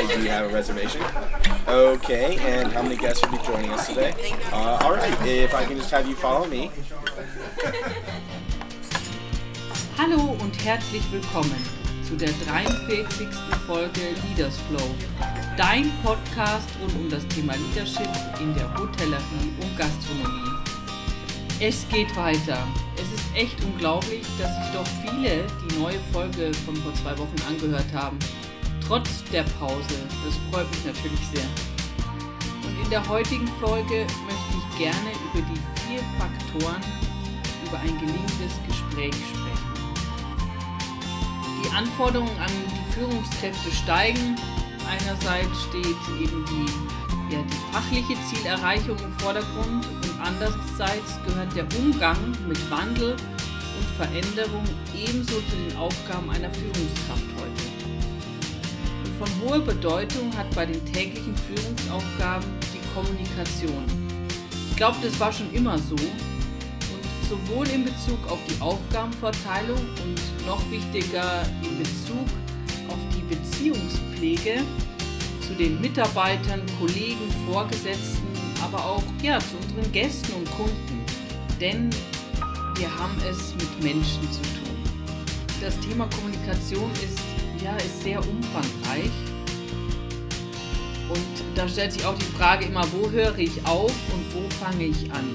Hi, do have a reservation? Okay, and how many guests will be joining us today? Uh, all right, if I can just have you follow me. Hallo und herzlich willkommen zu der 43. Folge Leaders Flow, dein Podcast rund um das Thema Leadership in der Hotellerie und Gastronomie. Es geht weiter. Es ist echt unglaublich, dass sich doch viele die neue Folge von vor zwei Wochen angehört haben. Trotz der Pause. Das freut mich natürlich sehr. Und in der heutigen Folge möchte ich gerne über die vier Faktoren über ein gelingendes Gespräch sprechen. Die Anforderungen an die Führungskräfte steigen. Einerseits steht eben die, ja, die fachliche Zielerreichung im Vordergrund und andererseits gehört der Umgang mit Wandel und Veränderung ebenso zu den Aufgaben einer Führungskraft heute. Von hoher Bedeutung hat bei den täglichen Führungsaufgaben die Kommunikation. Ich glaube, das war schon immer so. Und sowohl in Bezug auf die Aufgabenverteilung und noch wichtiger in Bezug auf die Beziehungspflege zu den Mitarbeitern, Kollegen, Vorgesetzten, aber auch ja, zu unseren Gästen und Kunden. Denn wir haben es mit Menschen zu tun. Das Thema Kommunikation ist, ja, ist sehr umfangreich. Und da stellt sich auch die Frage immer, wo höre ich auf und wo fange ich an?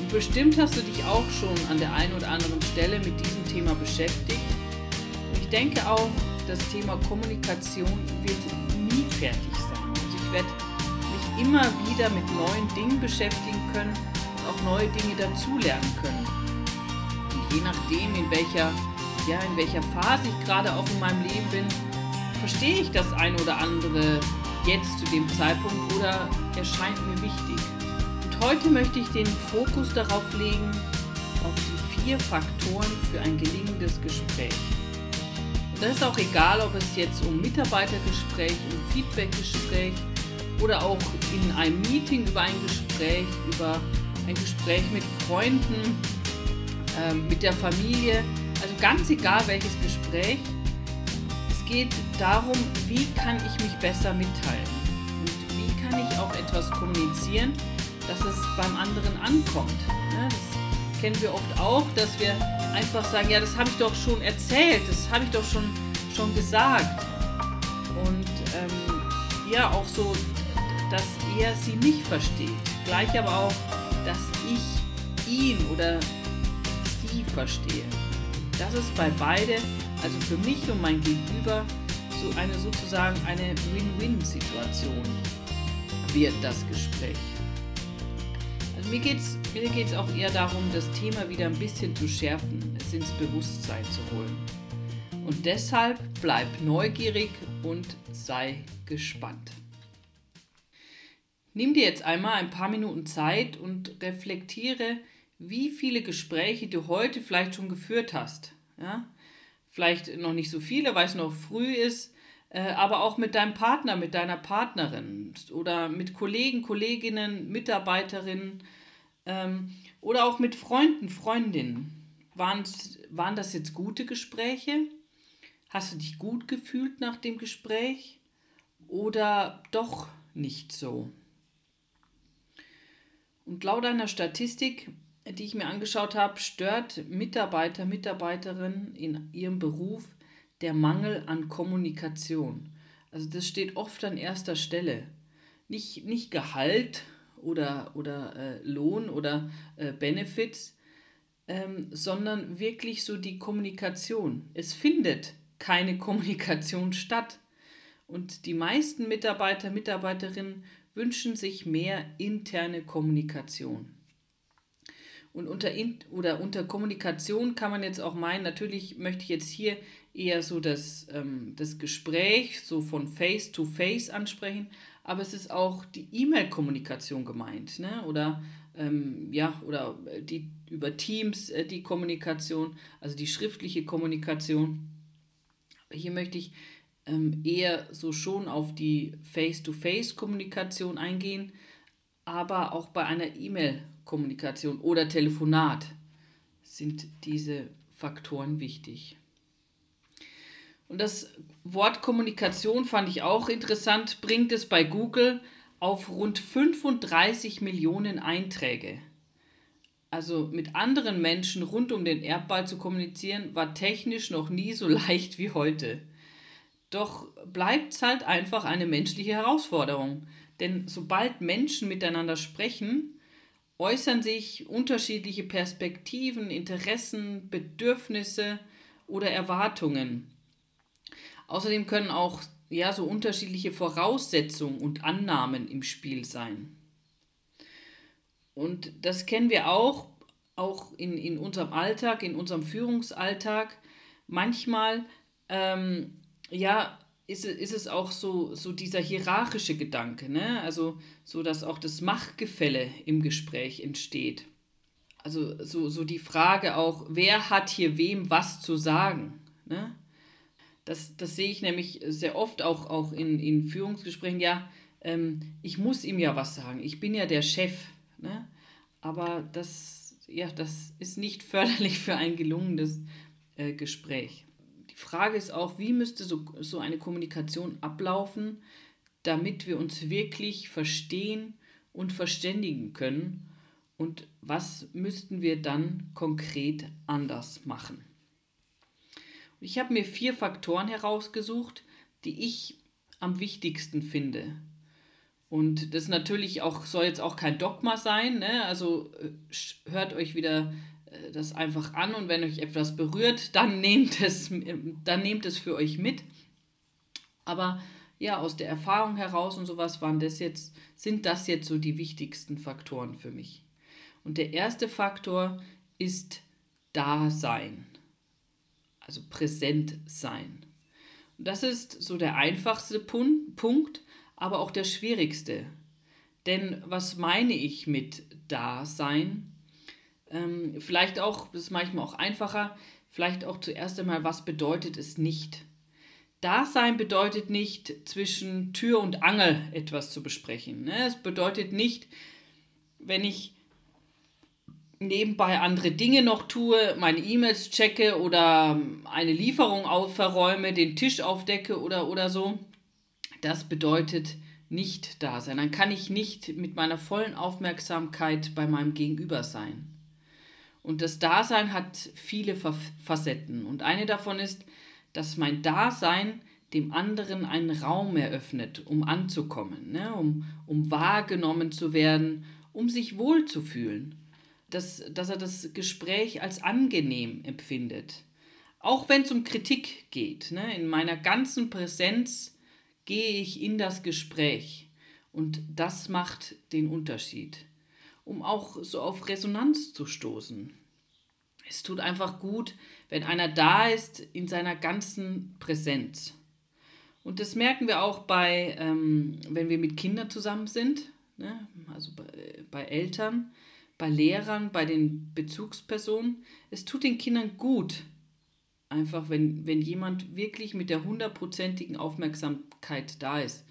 Und bestimmt hast du dich auch schon an der einen oder anderen Stelle mit diesem Thema beschäftigt. Und ich denke auch, das Thema Kommunikation wird nie fertig sein. Also ich werde mich immer wieder mit neuen Dingen beschäftigen können und auch neue Dinge dazulernen können. Und je nachdem, in welcher, ja, in welcher Phase ich gerade auch in meinem Leben bin, verstehe ich das eine oder andere jetzt zu dem Zeitpunkt oder erscheint mir wichtig. Und heute möchte ich den Fokus darauf legen, auf die vier Faktoren für ein gelingendes Gespräch. Und das ist auch egal, ob es jetzt um Mitarbeitergespräch, um Feedbackgespräch oder auch in einem Meeting über ein Gespräch, über ein Gespräch mit Freunden, ähm, mit der Familie, also ganz egal welches Gespräch. Es geht darum, wie kann ich mich besser mitteilen und wie kann ich auch etwas kommunizieren, dass es beim anderen ankommt. Ja, das kennen wir oft auch, dass wir einfach sagen, ja, das habe ich doch schon erzählt, das habe ich doch schon, schon gesagt. Und ähm, ja, auch so, dass er sie nicht versteht. Gleich aber auch, dass ich ihn oder sie verstehe. Das ist bei beide, also für mich und mein Gegenüber, so eine sozusagen eine Win-Win-Situation wird das Gespräch. Also mir geht es mir geht's auch eher darum, das Thema wieder ein bisschen zu schärfen, es ins Bewusstsein zu holen. Und deshalb bleib neugierig und sei gespannt. Nimm dir jetzt einmal ein paar Minuten Zeit und reflektiere, wie viele Gespräche du heute vielleicht schon geführt hast. Ja? Vielleicht noch nicht so viele, weil es noch früh ist, äh, aber auch mit deinem Partner, mit deiner Partnerin oder mit Kollegen, Kolleginnen, Mitarbeiterinnen ähm, oder auch mit Freunden, Freundinnen. Waren, waren das jetzt gute Gespräche? Hast du dich gut gefühlt nach dem Gespräch oder doch nicht so? Und laut einer Statistik, die ich mir angeschaut habe, stört Mitarbeiter, Mitarbeiterinnen in ihrem Beruf der Mangel an Kommunikation. Also das steht oft an erster Stelle. Nicht, nicht Gehalt oder, oder äh, Lohn oder äh, Benefits, ähm, sondern wirklich so die Kommunikation. Es findet keine Kommunikation statt. Und die meisten Mitarbeiter, Mitarbeiterinnen wünschen sich mehr interne Kommunikation. Und unter, oder unter Kommunikation kann man jetzt auch meinen, natürlich möchte ich jetzt hier eher so das, ähm, das Gespräch so von Face to Face ansprechen, aber es ist auch die E-Mail-Kommunikation gemeint, ne? oder ähm, ja, oder die über Teams äh, die Kommunikation, also die schriftliche Kommunikation. Hier möchte ich ähm, eher so schon auf die Face-to-Face-Kommunikation eingehen, aber auch bei einer E-Mail-Kommunikation oder Telefonat sind diese Faktoren wichtig. Und das Wort Kommunikation fand ich auch interessant, bringt es bei Google auf rund 35 Millionen Einträge. Also mit anderen Menschen rund um den Erdball zu kommunizieren, war technisch noch nie so leicht wie heute. Doch bleibt es halt einfach eine menschliche Herausforderung. Denn sobald Menschen miteinander sprechen, äußern sich unterschiedliche Perspektiven, Interessen, Bedürfnisse oder Erwartungen. Außerdem können auch ja, so unterschiedliche Voraussetzungen und Annahmen im Spiel sein. Und das kennen wir auch, auch in, in unserem Alltag, in unserem Führungsalltag. Manchmal, ähm, ja, ist, ist es auch so, so dieser hierarchische Gedanke, ne? also so, dass auch das Machtgefälle im Gespräch entsteht. Also so, so die Frage auch, wer hat hier wem was zu sagen? Ne? Das, das sehe ich nämlich sehr oft auch, auch in, in Führungsgesprächen. Ja, ähm, ich muss ihm ja was sagen. Ich bin ja der Chef. Ne? Aber das, ja, das ist nicht förderlich für ein gelungenes äh, Gespräch. Frage ist auch, wie müsste so, so eine Kommunikation ablaufen, damit wir uns wirklich verstehen und verständigen können und was müssten wir dann konkret anders machen. Ich habe mir vier Faktoren herausgesucht, die ich am wichtigsten finde. Und das natürlich auch, soll jetzt auch kein Dogma sein, ne? Also äh, hört euch wieder das einfach an und wenn euch etwas berührt, dann nehmt es, dann nehmt es für euch mit. Aber ja, aus der Erfahrung heraus und sowas waren das jetzt, sind das jetzt so die wichtigsten Faktoren für mich. Und der erste Faktor ist Dasein also präsent sein. Und das ist so der einfachste Punkt, aber auch der schwierigste. Denn was meine ich mit Dasein? Ähm, vielleicht auch, das ist manchmal auch einfacher, vielleicht auch zuerst einmal, was bedeutet es nicht? Dasein bedeutet nicht, zwischen Tür und Angel etwas zu besprechen. Ne? Es bedeutet nicht, wenn ich nebenbei andere Dinge noch tue, meine E-Mails checke oder eine Lieferung verräume, den Tisch aufdecke oder, oder so, das bedeutet nicht da sein. Dann kann ich nicht mit meiner vollen Aufmerksamkeit bei meinem Gegenüber sein. Und das Dasein hat viele Facetten. Und eine davon ist, dass mein Dasein dem anderen einen Raum eröffnet, um anzukommen, ne? um, um wahrgenommen zu werden, um sich wohlzufühlen dass, dass er das Gespräch als angenehm empfindet. Auch wenn es um Kritik geht. Ne? In meiner ganzen Präsenz gehe ich in das Gespräch. Und das macht den Unterschied. Um auch so auf Resonanz zu stoßen. Es tut einfach gut, wenn einer da ist in seiner ganzen Präsenz. Und das merken wir auch bei, ähm, wenn wir mit Kindern zusammen sind, ne? also bei, bei Eltern bei Lehrern, bei den Bezugspersonen. Es tut den Kindern gut, einfach wenn, wenn jemand wirklich mit der hundertprozentigen Aufmerksamkeit da ist.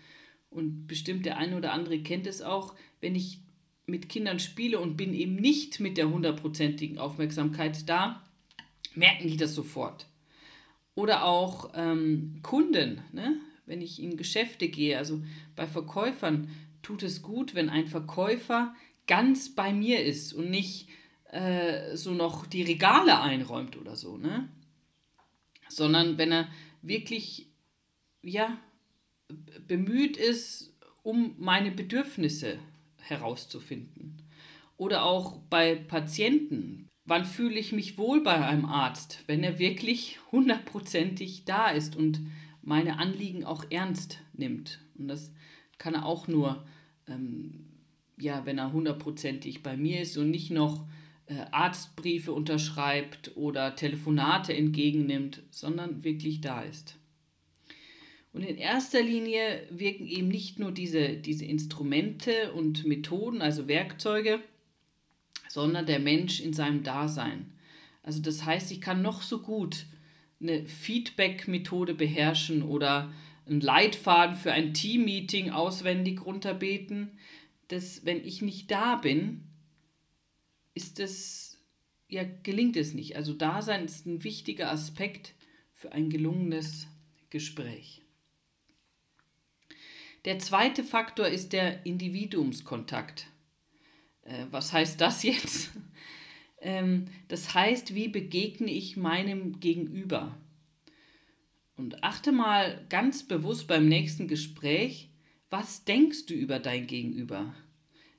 Und bestimmt der eine oder andere kennt es auch, wenn ich mit Kindern spiele und bin eben nicht mit der hundertprozentigen Aufmerksamkeit da, merken die das sofort. Oder auch ähm, Kunden, ne? wenn ich in Geschäfte gehe, also bei Verkäufern tut es gut, wenn ein Verkäufer ganz bei mir ist und nicht äh, so noch die Regale einräumt oder so, ne? Sondern wenn er wirklich, ja, bemüht ist, um meine Bedürfnisse herauszufinden. Oder auch bei Patienten. Wann fühle ich mich wohl bei einem Arzt, wenn er wirklich hundertprozentig da ist und meine Anliegen auch ernst nimmt? Und das kann er auch nur ähm, ja, wenn er hundertprozentig bei mir ist und nicht noch äh, Arztbriefe unterschreibt oder Telefonate entgegennimmt, sondern wirklich da ist. Und in erster Linie wirken eben nicht nur diese, diese Instrumente und Methoden, also Werkzeuge, sondern der Mensch in seinem Dasein. Also das heißt, ich kann noch so gut eine Feedback-Methode beherrschen oder einen Leitfaden für ein Team-Meeting auswendig runterbeten dass wenn ich nicht da bin, ist es, ja, gelingt es nicht. Also Dasein ist ein wichtiger Aspekt für ein gelungenes Gespräch. Der zweite Faktor ist der Individuumskontakt. Äh, was heißt das jetzt? ähm, das heißt, wie begegne ich meinem Gegenüber? Und achte mal ganz bewusst beim nächsten Gespräch, was denkst du über dein Gegenüber?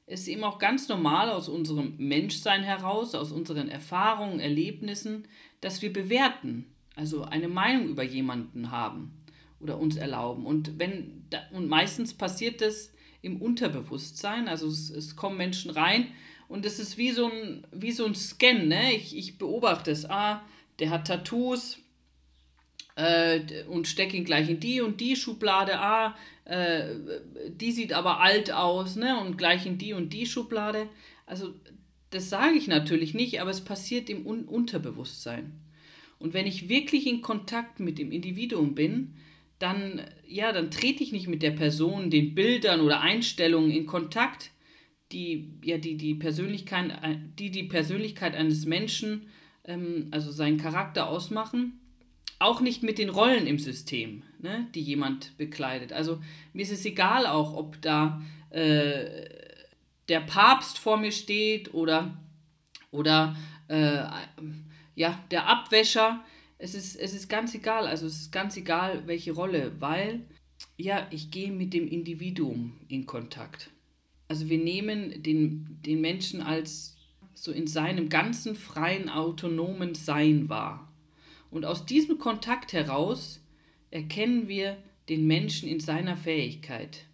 Es ist eben auch ganz normal aus unserem Menschsein heraus, aus unseren Erfahrungen, Erlebnissen, dass wir bewerten, also eine Meinung über jemanden haben oder uns erlauben. Und, wenn, und meistens passiert das im Unterbewusstsein, also es, es kommen Menschen rein und es ist wie so ein, wie so ein Scan. Ne? Ich, ich beobachte es. Ah, der hat Tattoos äh, und stecke ihn gleich in die und die Schublade. Ah, äh, die sieht aber alt aus ne? und gleich in die und die Schublade. Also das sage ich natürlich nicht, aber es passiert im Un Unterbewusstsein. Und wenn ich wirklich in Kontakt mit dem Individuum bin, dann, ja, dann trete ich nicht mit der Person, den Bildern oder Einstellungen in Kontakt, die ja die, die, Persönlichkeit, die die Persönlichkeit eines Menschen, ähm, also seinen Charakter ausmachen, auch nicht mit den Rollen im System, ne, die jemand bekleidet. Also mir ist es egal auch, ob da äh, der Papst vor mir steht oder, oder äh, ja, der Abwäscher es ist, es ist ganz egal, also es ist ganz egal, welche Rolle, weil ja, ich gehe mit dem Individuum in Kontakt. Also wir nehmen den, den Menschen als so in seinem ganzen freien, autonomen Sein wahr. Und aus diesem Kontakt heraus erkennen wir den Menschen in seiner Fähigkeit.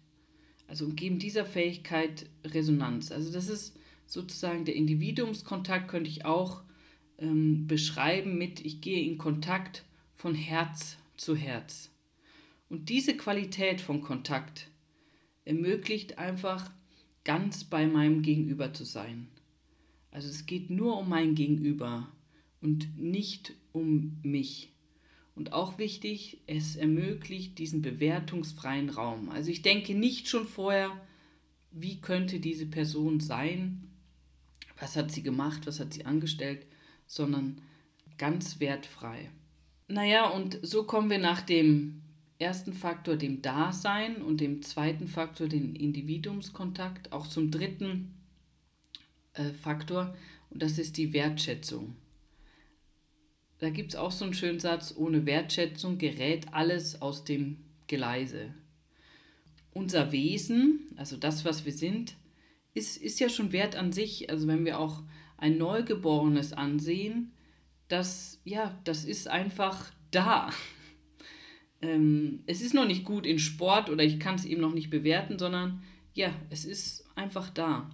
Also geben dieser Fähigkeit Resonanz. Also das ist sozusagen der Individuumskontakt, könnte ich auch ähm, beschreiben mit, ich gehe in Kontakt von Herz zu Herz. Und diese Qualität von Kontakt ermöglicht einfach ganz bei meinem Gegenüber zu sein. Also es geht nur um mein Gegenüber und nicht um mich. Und auch wichtig, es ermöglicht diesen bewertungsfreien Raum. Also ich denke nicht schon vorher, wie könnte diese Person sein, was hat sie gemacht, was hat sie angestellt, sondern ganz wertfrei. Naja, und so kommen wir nach dem ersten Faktor, dem Dasein, und dem zweiten Faktor, dem Individuumskontakt, auch zum dritten äh, Faktor, und das ist die Wertschätzung. Da gibt es auch so einen schönen Satz, ohne Wertschätzung gerät alles aus dem Geleise. Unser Wesen, also das, was wir sind, ist, ist ja schon wert an sich. Also wenn wir auch ein Neugeborenes ansehen, das, ja, das ist einfach da. Ähm, es ist noch nicht gut in Sport oder ich kann es eben noch nicht bewerten, sondern ja, es ist einfach da.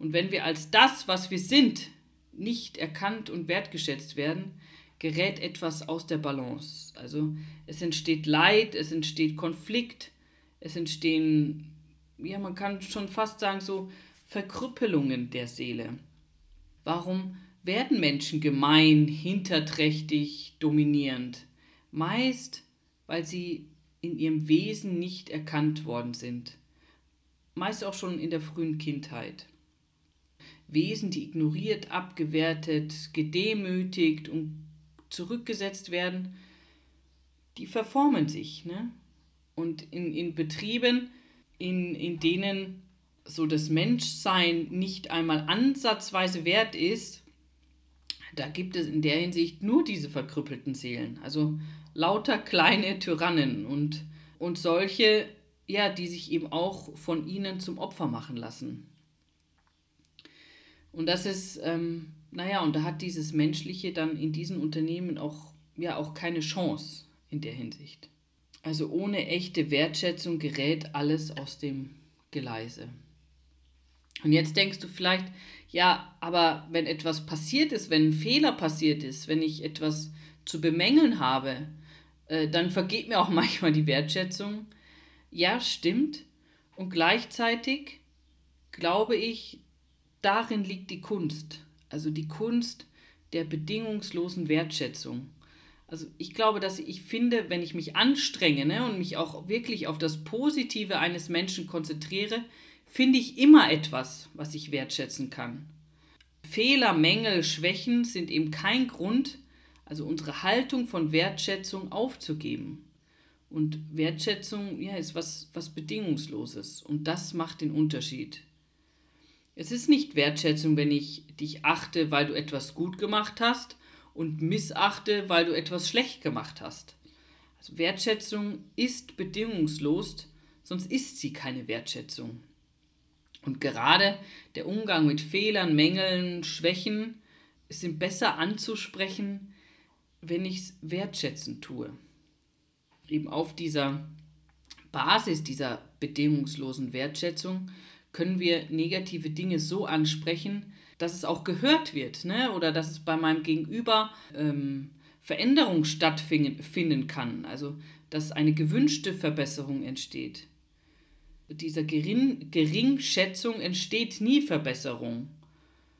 Und wenn wir als das, was wir sind, nicht erkannt und wertgeschätzt werden, gerät etwas aus der Balance. Also es entsteht Leid, es entsteht Konflikt, es entstehen, ja, man kann schon fast sagen, so Verkrüppelungen der Seele. Warum werden Menschen gemein, hinterträchtig, dominierend? Meist, weil sie in ihrem Wesen nicht erkannt worden sind. Meist auch schon in der frühen Kindheit. Wesen, die ignoriert, abgewertet, gedemütigt und zurückgesetzt werden, die verformen sich. Ne? Und in, in Betrieben, in, in denen so das Menschsein nicht einmal ansatzweise wert ist, da gibt es in der Hinsicht nur diese verkrüppelten Seelen. Also lauter kleine Tyrannen und, und solche, ja, die sich eben auch von ihnen zum Opfer machen lassen. Und das ist, ähm, naja, und da hat dieses Menschliche dann in diesen Unternehmen auch, ja, auch keine Chance in der Hinsicht. Also ohne echte Wertschätzung gerät alles aus dem Geleise. Und jetzt denkst du vielleicht, ja, aber wenn etwas passiert ist, wenn ein Fehler passiert ist, wenn ich etwas zu bemängeln habe, äh, dann vergeht mir auch manchmal die Wertschätzung. Ja, stimmt. Und gleichzeitig glaube ich, darin liegt die Kunst. Also die Kunst der bedingungslosen Wertschätzung. Also ich glaube, dass ich finde, wenn ich mich anstrenge ne, und mich auch wirklich auf das Positive eines Menschen konzentriere, finde ich immer etwas, was ich wertschätzen kann. Fehler, Mängel, Schwächen sind eben kein Grund, also unsere Haltung von Wertschätzung aufzugeben. Und Wertschätzung ja, ist was, was Bedingungsloses. Und das macht den Unterschied. Es ist nicht Wertschätzung, wenn ich dich achte, weil du etwas gut gemacht hast und missachte, weil du etwas schlecht gemacht hast. Also Wertschätzung ist bedingungslos, sonst ist sie keine Wertschätzung. Und gerade der Umgang mit Fehlern, Mängeln, Schwächen sind besser anzusprechen, wenn ich es wertschätzend tue. Eben auf dieser Basis dieser bedingungslosen Wertschätzung können wir negative Dinge so ansprechen, dass es auch gehört wird ne? oder dass es bei meinem Gegenüber ähm, Veränderung stattfinden kann, also dass eine gewünschte Verbesserung entsteht. Dieser Gering Geringschätzung entsteht nie Verbesserung.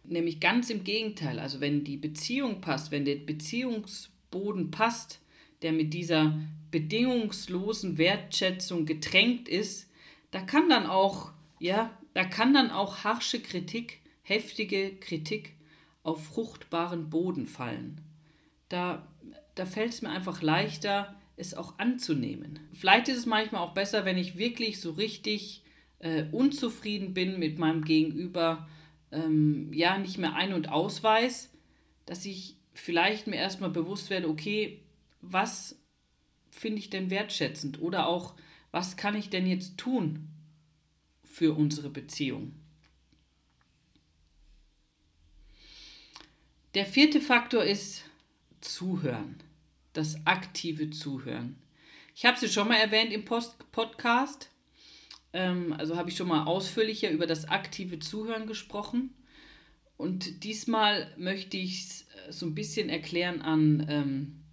Nämlich ganz im Gegenteil. Also wenn die Beziehung passt, wenn der Beziehungsboden passt, der mit dieser bedingungslosen Wertschätzung getränkt ist, da kann dann auch, ja, da kann dann auch harsche Kritik heftige Kritik auf fruchtbaren Boden fallen. Da, da fällt es mir einfach leichter, es auch anzunehmen. Vielleicht ist es manchmal auch besser, wenn ich wirklich so richtig äh, unzufrieden bin mit meinem Gegenüber, ähm, ja, nicht mehr ein- und ausweis, dass ich vielleicht mir erstmal bewusst werde, okay, was finde ich denn wertschätzend oder auch, was kann ich denn jetzt tun für unsere Beziehung? Der vierte Faktor ist Zuhören, das aktive Zuhören. Ich habe es schon mal erwähnt im Post Podcast, ähm, also habe ich schon mal ausführlicher über das aktive Zuhören gesprochen. Und diesmal möchte ich es äh, so ein bisschen erklären an ähm,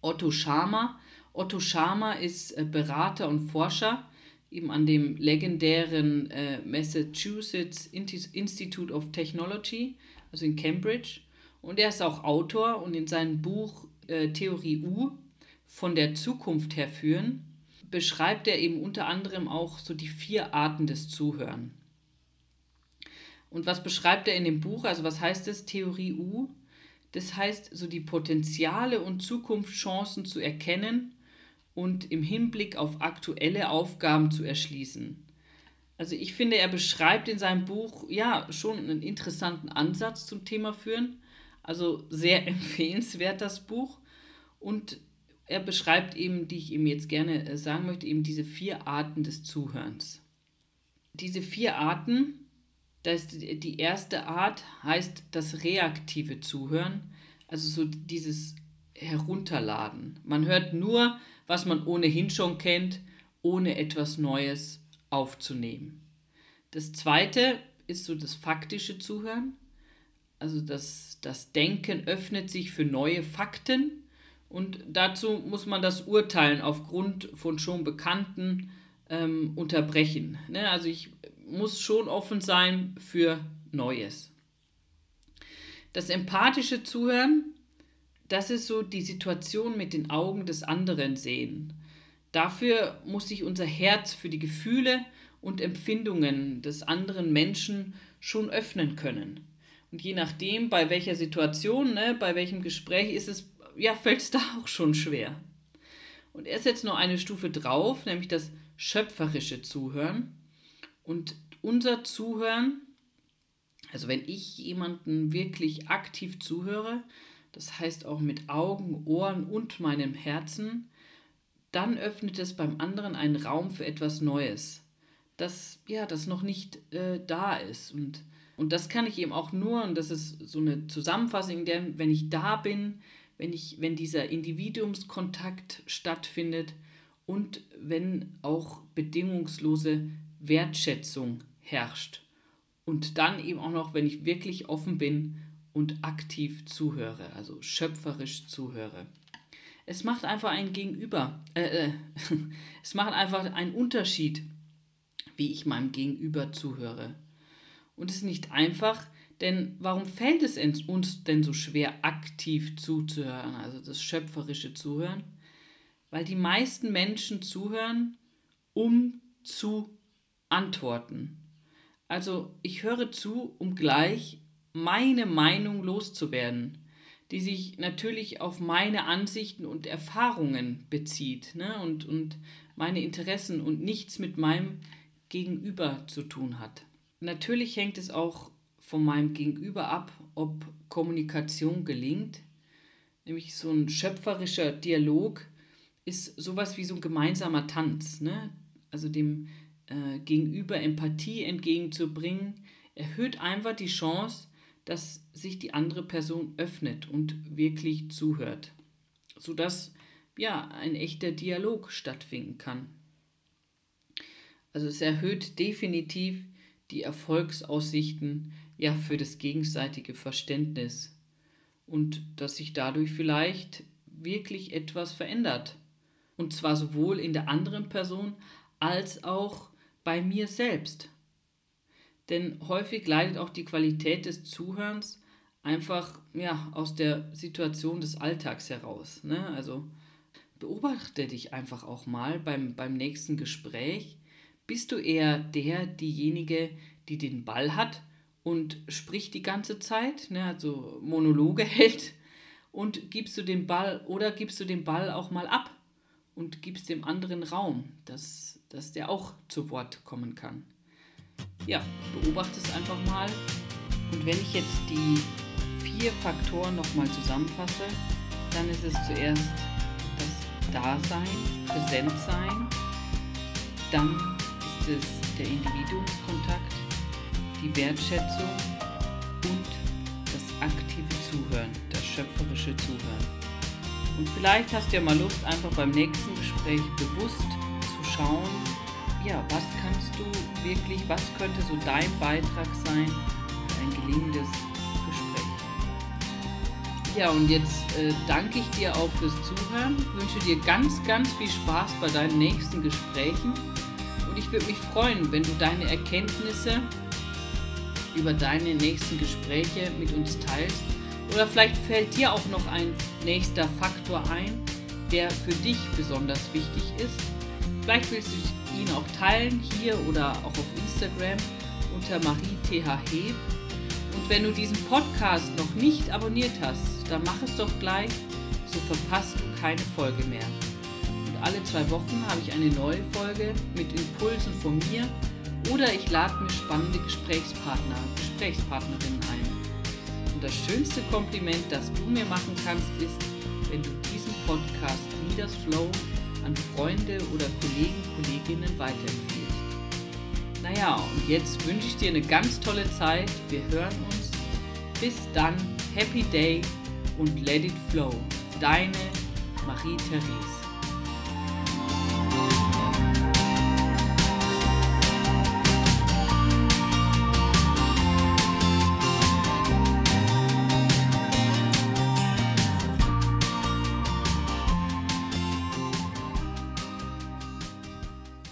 Otto Schama. Otto Schama ist äh, Berater und Forscher eben an dem legendären äh, Massachusetts Institute of Technology, also in Cambridge. Und er ist auch Autor und in seinem Buch äh, Theorie U von der Zukunft her führen, beschreibt er eben unter anderem auch so die vier Arten des Zuhören. Und was beschreibt er in dem Buch? Also was heißt das Theorie U? Das heißt, so die Potenziale und Zukunftschancen zu erkennen und im Hinblick auf aktuelle Aufgaben zu erschließen. Also ich finde, er beschreibt in seinem Buch ja schon einen interessanten Ansatz zum Thema Führen also sehr empfehlenswert das Buch. Und er beschreibt eben, die ich ihm jetzt gerne äh, sagen möchte, eben diese vier Arten des Zuhörens. Diese vier Arten, das die erste Art heißt das reaktive Zuhören, also so dieses Herunterladen. Man hört nur, was man ohnehin schon kennt, ohne etwas Neues aufzunehmen. Das zweite ist so das faktische Zuhören. Also das, das Denken öffnet sich für neue Fakten und dazu muss man das Urteilen aufgrund von schon Bekannten ähm, unterbrechen. Ne? Also ich muss schon offen sein für Neues. Das empathische Zuhören, das ist so die Situation mit den Augen des anderen sehen. Dafür muss sich unser Herz für die Gefühle und Empfindungen des anderen Menschen schon öffnen können. Und je nachdem, bei welcher Situation, ne, bei welchem Gespräch ist es, ja, fällt es da auch schon schwer. Und er setzt noch eine Stufe drauf, nämlich das schöpferische Zuhören. Und unser Zuhören, also wenn ich jemanden wirklich aktiv zuhöre, das heißt auch mit Augen, Ohren und meinem Herzen, dann öffnet es beim anderen einen Raum für etwas Neues, das ja, das noch nicht äh, da ist. Und und das kann ich eben auch nur, und das ist so eine Zusammenfassung, in der, wenn ich da bin, wenn, ich, wenn dieser Individuumskontakt stattfindet und wenn auch bedingungslose Wertschätzung herrscht. Und dann eben auch noch, wenn ich wirklich offen bin und aktiv zuhöre, also schöpferisch zuhöre. Es macht einfach ein Gegenüber, äh, äh, es macht einfach einen Unterschied, wie ich meinem Gegenüber zuhöre. Und es ist nicht einfach, denn warum fällt es uns denn so schwer, aktiv zuzuhören, also das schöpferische Zuhören? Weil die meisten Menschen zuhören, um zu antworten. Also ich höre zu, um gleich meine Meinung loszuwerden. die sich natürlich auf meine Ansichten und Erfahrungen bezieht ne? und, und meine Interessen und nichts mit meinem Gegenüber zu tun hat. Natürlich hängt es auch von meinem Gegenüber ab, ob Kommunikation gelingt. Nämlich so ein schöpferischer Dialog ist sowas wie so ein gemeinsamer Tanz. Ne? Also dem äh, Gegenüber Empathie entgegenzubringen, erhöht einfach die Chance, dass sich die andere Person öffnet und wirklich zuhört, sodass ja ein echter Dialog stattfinden kann. Also es erhöht definitiv die Erfolgsaussichten ja für das gegenseitige Verständnis und dass sich dadurch vielleicht wirklich etwas verändert. Und zwar sowohl in der anderen Person als auch bei mir selbst. Denn häufig leidet auch die Qualität des Zuhörens einfach ja, aus der Situation des Alltags heraus. Ne? Also beobachte dich einfach auch mal beim, beim nächsten Gespräch. Bist du eher der, diejenige, die den Ball hat und spricht die ganze Zeit, ne? also Monologe hält? Und gibst du den Ball oder gibst du den Ball auch mal ab und gibst dem anderen Raum, dass, dass der auch zu Wort kommen kann? ja, beobachte es einfach mal. Und wenn ich jetzt die vier Faktoren nochmal zusammenfasse, dann ist es zuerst das Dasein, Präsentsein, dann ist es der Individuumskontakt, die Wertschätzung und das aktive Zuhören, das schöpferische Zuhören. Und vielleicht hast du ja mal Lust, einfach beim nächsten Gespräch bewusst zu schauen, ja, was kannst du wirklich, was könnte so dein Beitrag sein für ein gelingendes Gespräch? Ja, und jetzt äh, danke ich dir auch fürs Zuhören, wünsche dir ganz, ganz viel Spaß bei deinen nächsten Gesprächen und ich würde mich freuen, wenn du deine Erkenntnisse über deine nächsten Gespräche mit uns teilst. Oder vielleicht fällt dir auch noch ein nächster Faktor ein, der für dich besonders wichtig ist. Vielleicht willst du ihn auch teilen, hier oder auch auf Instagram unter Marie TH Heb. Und wenn du diesen Podcast noch nicht abonniert hast, dann mach es doch gleich, so verpasst du keine Folge mehr. Alle zwei Wochen habe ich eine neue Folge mit Impulsen von mir oder ich lade mir spannende Gesprächspartner, Gesprächspartnerinnen ein. Und das schönste Kompliment, das du mir machen kannst, ist, wenn du diesen Podcast Leaders Flow an Freunde oder Kollegen, Kolleginnen weiterempfiehlst. Naja, und jetzt wünsche ich dir eine ganz tolle Zeit. Wir hören uns. Bis dann, Happy Day und Let It Flow. Deine Marie-Therese.